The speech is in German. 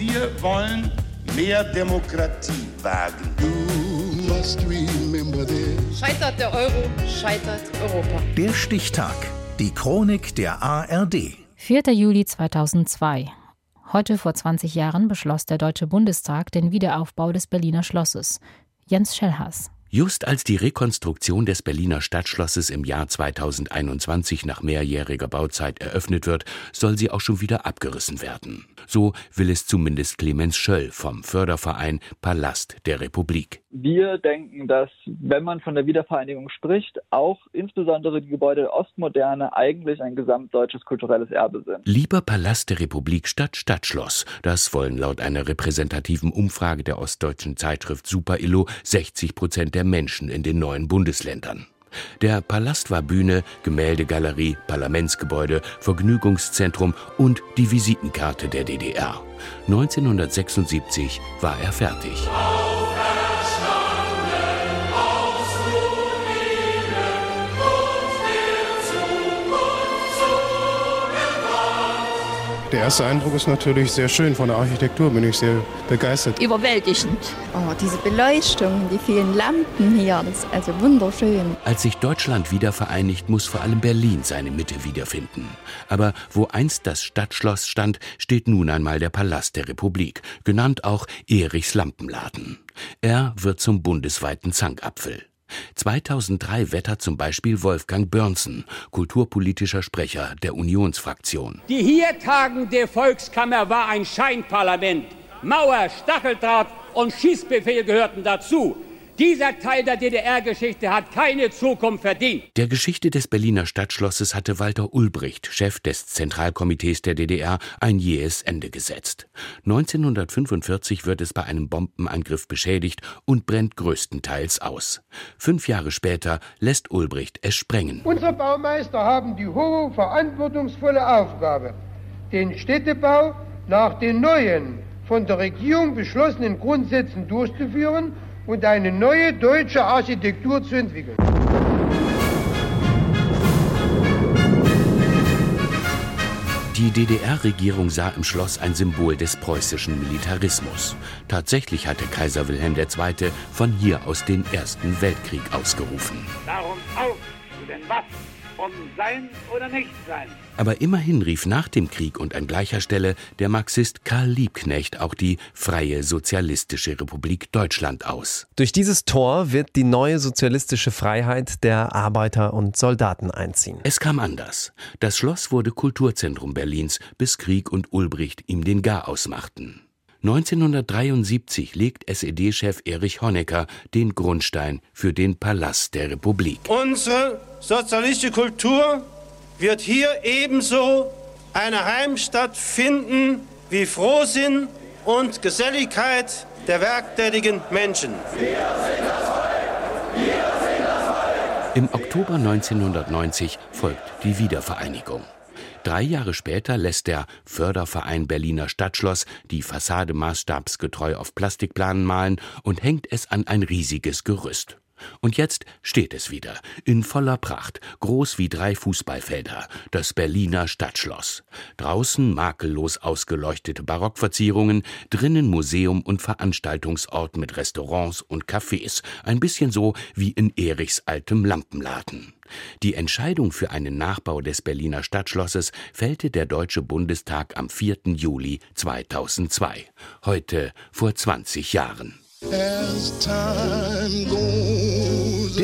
Wir wollen mehr Demokratie wagen. Scheitert der Euro, scheitert Europa. Der Stichtag. Die Chronik der ARD. 4. Juli 2002. Heute vor 20 Jahren beschloss der Deutsche Bundestag den Wiederaufbau des Berliner Schlosses. Jens Schellhaas. Just als die Rekonstruktion des Berliner Stadtschlosses im Jahr 2021 nach mehrjähriger Bauzeit eröffnet wird, soll sie auch schon wieder abgerissen werden. So will es zumindest Clemens Schöll vom Förderverein Palast der Republik. Wir denken, dass wenn man von der Wiedervereinigung spricht, auch insbesondere die Gebäude der Ostmoderne eigentlich ein gesamtdeutsches kulturelles Erbe sind. Lieber Palast der Republik statt Stadtschloss, das wollen laut einer repräsentativen Umfrage der ostdeutschen Zeitschrift Super Illo 60 Prozent der Menschen in den neuen Bundesländern. Der Palast war Bühne, Gemäldegalerie, Parlamentsgebäude, Vergnügungszentrum und die Visitenkarte der DDR. 1976 war er fertig. Der erste Eindruck ist natürlich sehr schön. Von der Architektur bin ich sehr begeistert. Überwältigend. Oh, diese Beleuchtung, die vielen Lampen hier, das ist also wunderschön. Als sich Deutschland wieder vereinigt, muss vor allem Berlin seine Mitte wiederfinden. Aber wo einst das Stadtschloss stand, steht nun einmal der Palast der Republik, genannt auch Erichs Lampenladen. Er wird zum bundesweiten Zankapfel. 2003 wettert zum Beispiel Wolfgang Börnsen, kulturpolitischer Sprecher der Unionsfraktion. Die hier tagende Volkskammer war ein Scheinparlament. Mauer, Stacheldraht und Schießbefehl gehörten dazu. Dieser Teil der DDR-Geschichte hat keine Zukunft verdient. Der Geschichte des Berliner Stadtschlosses hatte Walter Ulbricht, Chef des Zentralkomitees der DDR, ein jähes Ende gesetzt. 1945 wird es bei einem Bombenangriff beschädigt und brennt größtenteils aus. Fünf Jahre später lässt Ulbricht es sprengen. Unsere Baumeister haben die hohe, verantwortungsvolle Aufgabe, den Städtebau nach den neuen, von der Regierung beschlossenen Grundsätzen durchzuführen und eine neue deutsche Architektur zu entwickeln. Die DDR-Regierung sah im Schloss ein Symbol des preußischen Militarismus. Tatsächlich hatte Kaiser Wilhelm II. von hier aus den Ersten Weltkrieg ausgerufen. Darum auf zu den Waffen um sein oder nicht sein. Aber immerhin rief nach dem Krieg und an gleicher Stelle der Marxist Karl Liebknecht auch die Freie Sozialistische Republik Deutschland aus. Durch dieses Tor wird die neue sozialistische Freiheit der Arbeiter und Soldaten einziehen. Es kam anders. Das Schloss wurde Kulturzentrum Berlins, bis Krieg und Ulbricht ihm den Gar ausmachten. 1973 legt SED-Chef Erich Honecker den Grundstein für den Palast der Republik. Unsere sozialistische Kultur wird hier ebenso eine Heimstatt finden wie Frohsinn und Geselligkeit der werktätigen Menschen. Im Oktober 1990 folgt die Wiedervereinigung. Drei Jahre später lässt der Förderverein Berliner Stadtschloss die Fassade maßstabsgetreu auf Plastikplanen malen und hängt es an ein riesiges Gerüst. Und jetzt steht es wieder, in voller Pracht, groß wie drei Fußballfelder, das Berliner Stadtschloss. Draußen makellos ausgeleuchtete Barockverzierungen, drinnen Museum und Veranstaltungsort mit Restaurants und Cafés, ein bisschen so wie in Erichs altem Lampenladen. Die Entscheidung für einen Nachbau des Berliner Stadtschlosses fällte der Deutsche Bundestag am 4. Juli 2002, heute vor 20 Jahren.